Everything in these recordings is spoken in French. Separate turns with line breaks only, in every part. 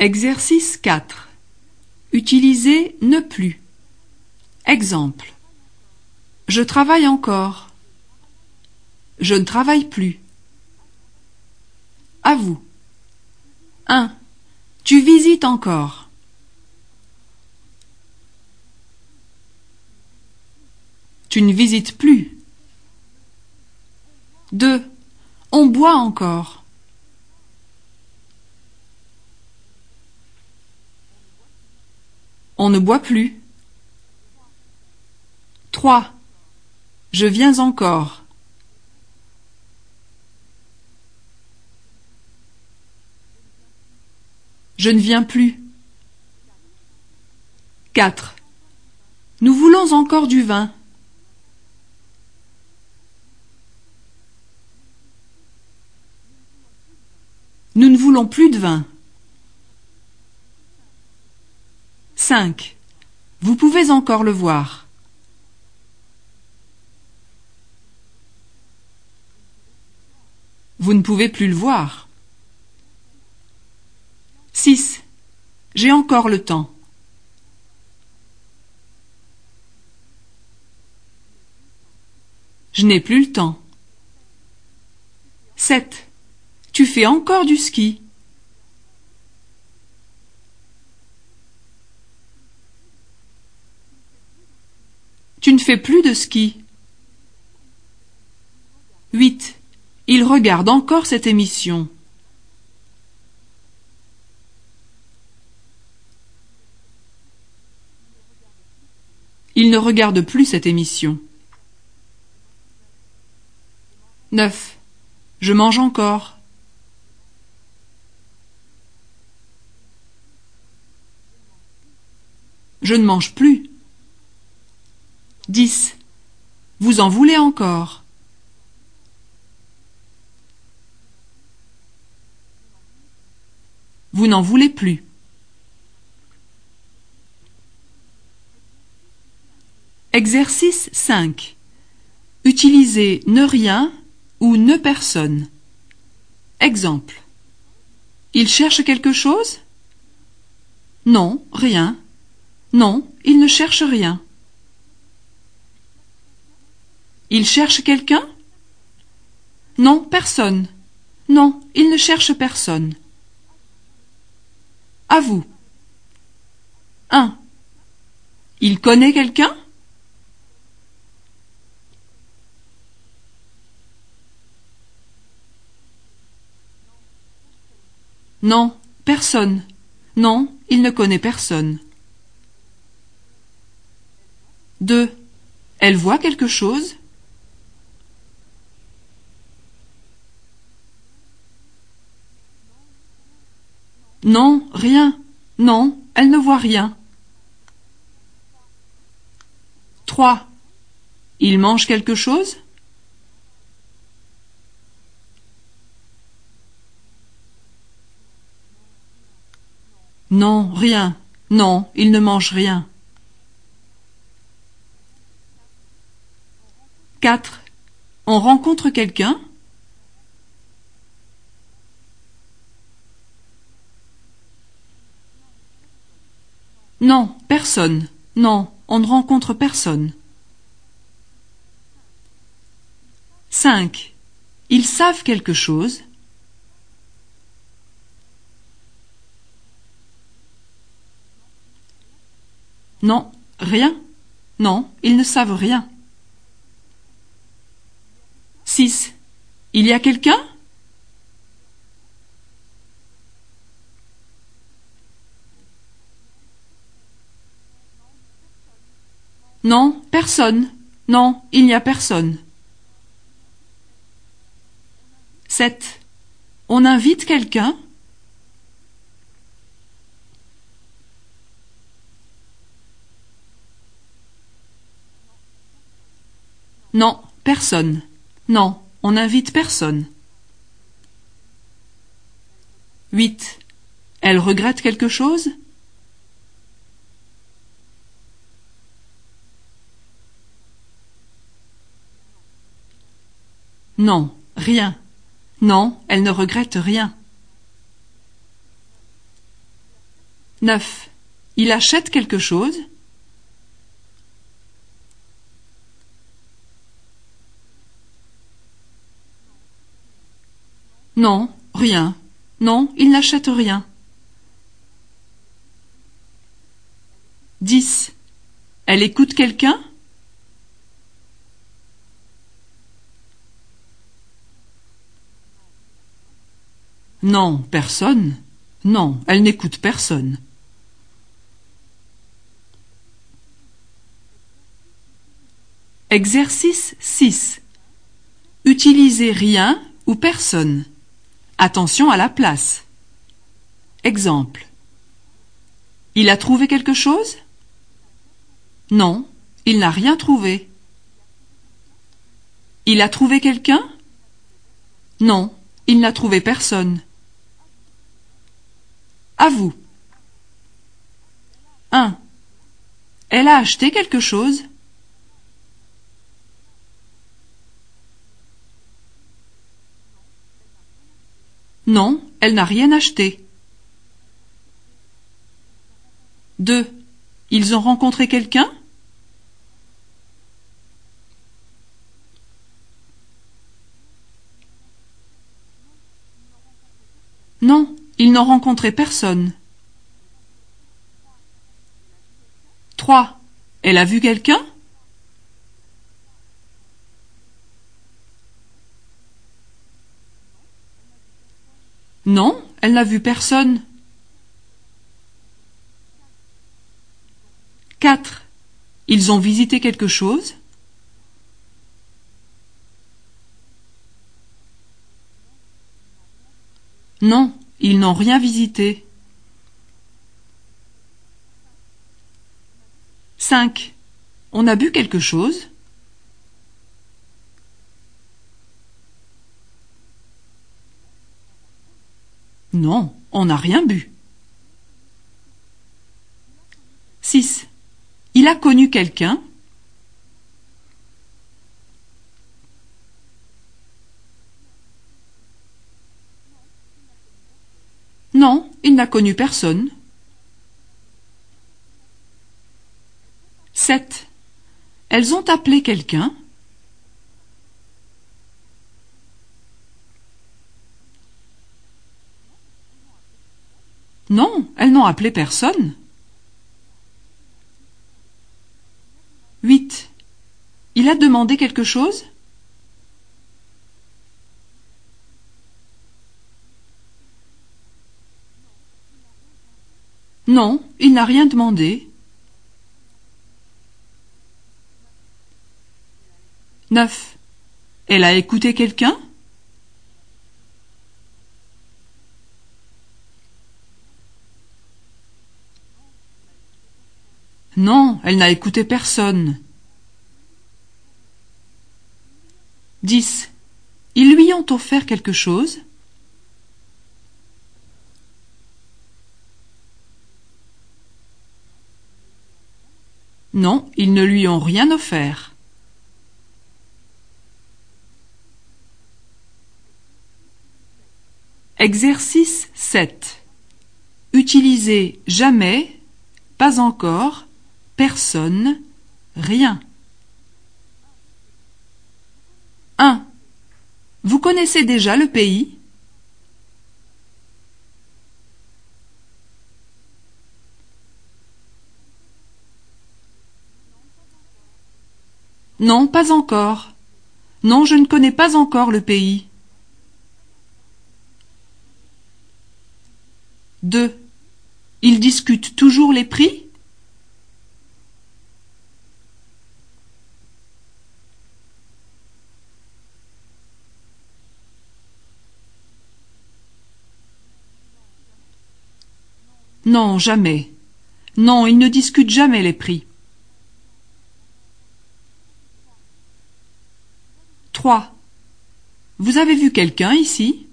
Exercice 4. Utilisez ne plus. Exemple. Je travaille encore. Je ne travaille plus. À vous. 1. Tu visites encore. Tu ne visites plus. 2. On boit encore. On ne boit plus. 3. Je viens encore. Je ne viens plus. 4. Nous voulons encore du vin. Nous ne voulons plus de vin. 5. Vous pouvez encore le voir. Vous ne pouvez plus le voir. 6. J'ai encore le temps. Je n'ai plus le temps. 7. Tu fais encore du ski. Plus de ski. 8. Il regarde encore cette émission. Il ne regarde plus cette émission. 9. Je mange encore. Je ne mange plus. 10. Vous en voulez encore? Vous n'en voulez plus. Exercice 5. Utilisez ne rien ou ne personne. Exemple. Il cherche quelque chose? Non, rien. Non, il ne cherche rien. Il cherche quelqu'un? Non, personne. Non, il ne cherche personne. À vous. 1. Il connaît quelqu'un? Non, personne. Non, il ne connaît personne. 2. Elle voit quelque chose? Non, rien. Non, elle ne voit rien. 3. Il mange quelque chose? Non, rien. Non, il ne mange rien. 4. On rencontre quelqu'un? Non, personne. Non, on ne rencontre personne. 5. Ils savent quelque chose. Non, rien. Non, ils ne savent rien. 6. Il y a quelqu'un? Non, personne. Non, il n'y a personne. 7. On invite quelqu'un Non, personne. Non, on n'invite personne. 8. Elle regrette quelque chose? Non, rien. Non, elle ne regrette rien. 9. Il achète quelque chose Non, rien. Non, il n'achète rien. 10. Elle écoute quelqu'un? Non, personne. Non, elle n'écoute personne. Exercice 6. Utilisez rien ou personne. Attention à la place. Exemple. Il a trouvé quelque chose? Non, il n'a rien trouvé. Il a trouvé quelqu'un? Non, il n'a trouvé personne. À vous. 1. Elle a acheté quelque chose? Non, elle n'a rien acheté. 2. Ils ont rencontré quelqu'un? Non, ils n'ont rencontré personne. 3. Elle a vu quelqu'un? Non, elle n'a vu personne. 4. Ils ont visité quelque chose? Non, ils n'ont rien visité. 5. On a bu quelque chose Non, on n'a rien bu. 6. Il a connu quelqu'un. Non, il n'a connu personne. 7. Elles ont appelé quelqu'un. Non, elles n'ont appelé personne. 8. Il a demandé quelque chose? Non, il n'a rien demandé. 9. Elle a écouté quelqu'un? Non, elle n'a écouté personne. 10. Ils lui ont offert quelque chose? Non, ils ne lui ont rien offert. Exercice 7. Utilisez jamais, pas encore, personne, rien. 1. Vous connaissez déjà le pays? Non, pas encore. Non, je ne connais pas encore le pays. 2. Ils discutent toujours les prix? Non, jamais. Non, ils ne discutent jamais les prix. 3. Vous avez vu quelqu'un ici?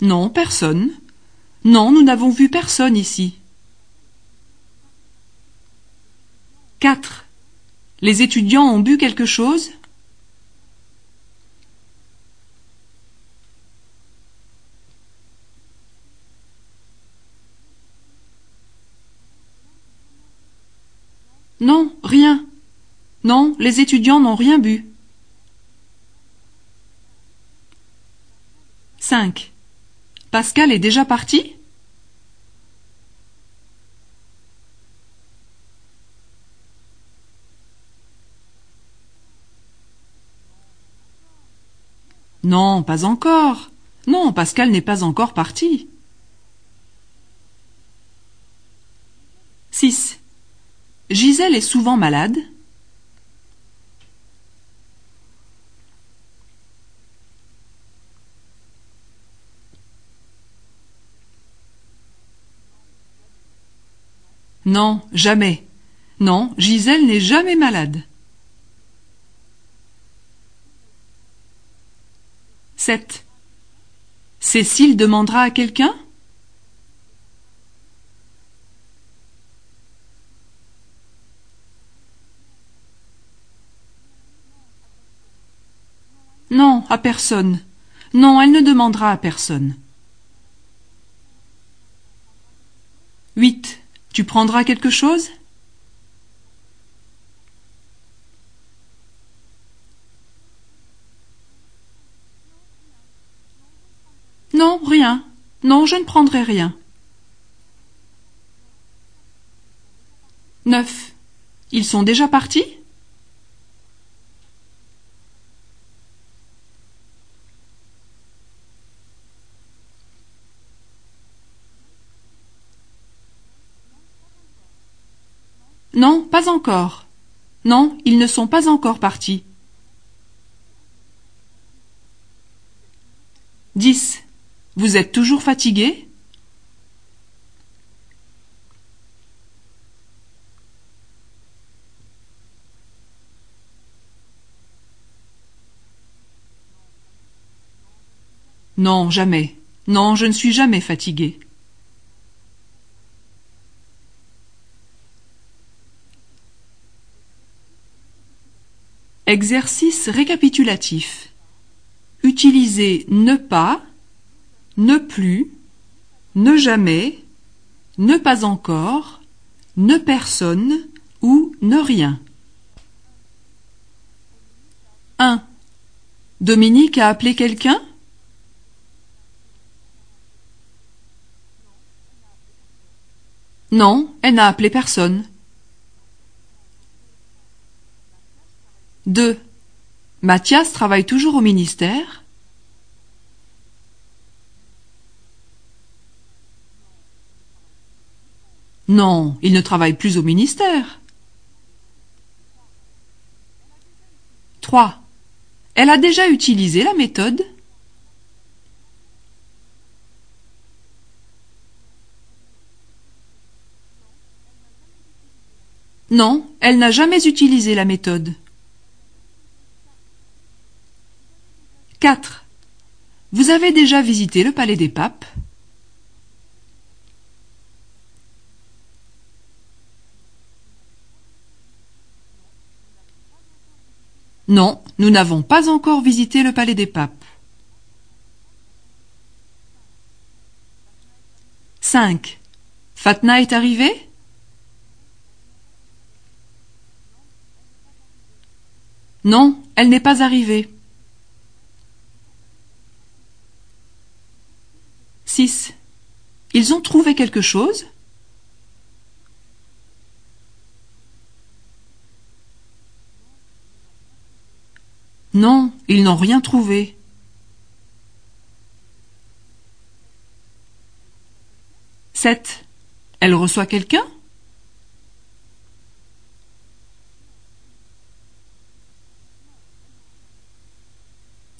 Non, personne. Non, nous n'avons vu personne ici. 4. Les étudiants ont bu quelque chose Non, rien. Non, les étudiants n'ont rien bu. 5. Pascal est déjà parti? Non, pas encore. Non, Pascal n'est pas encore parti. 6. Gisèle est souvent malade. Non, jamais. Non, Gisèle n'est jamais malade. 7. Cécile demandera à quelqu'un? Non, à personne. Non, elle ne demandera à personne. 8. Tu prendras quelque chose? Non, rien. Non, je ne prendrai rien. 9. Ils sont déjà partis? Non, pas encore. Non, ils ne sont pas encore partis. 10. Vous êtes toujours fatigué? Non, jamais. Non, je ne suis jamais fatigué. Exercice récapitulatif. Utilisez ne pas, ne plus, ne jamais, ne pas encore, ne personne ou ne rien. 1. Dominique a appelé quelqu'un? Non, elle n'a appelé personne. 2. Mathias travaille toujours au ministère Non, il ne travaille plus au ministère. 3. Elle a déjà utilisé la méthode Non, elle n'a jamais utilisé la méthode. 4. Vous avez déjà visité le Palais des Papes? Non, nous n'avons pas encore visité le Palais des Papes. 5. Fatna est arrivée Non, elle n'est pas arrivée. 6. Ils ont trouvé quelque chose Non, ils n'ont rien trouvé. Sept. Elle reçoit quelqu'un?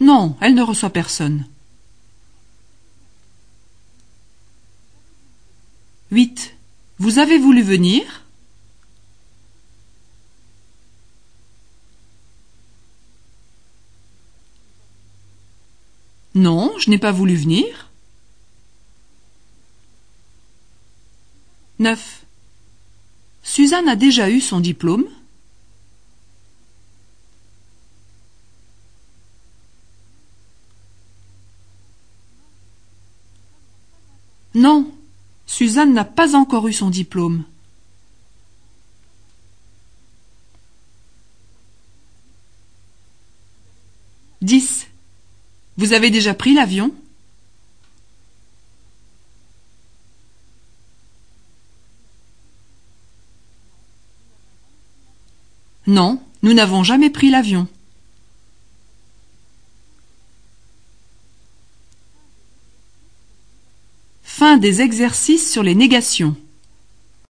Non, elle ne reçoit personne. 8. Vous avez voulu venir? Non, je n'ai pas voulu venir. 9. Suzanne a déjà eu son diplôme Non, Suzanne n'a pas encore eu son diplôme. Dix. Vous avez déjà pris l'avion? Non, nous n'avons jamais pris l'avion. Des exercices sur les négations.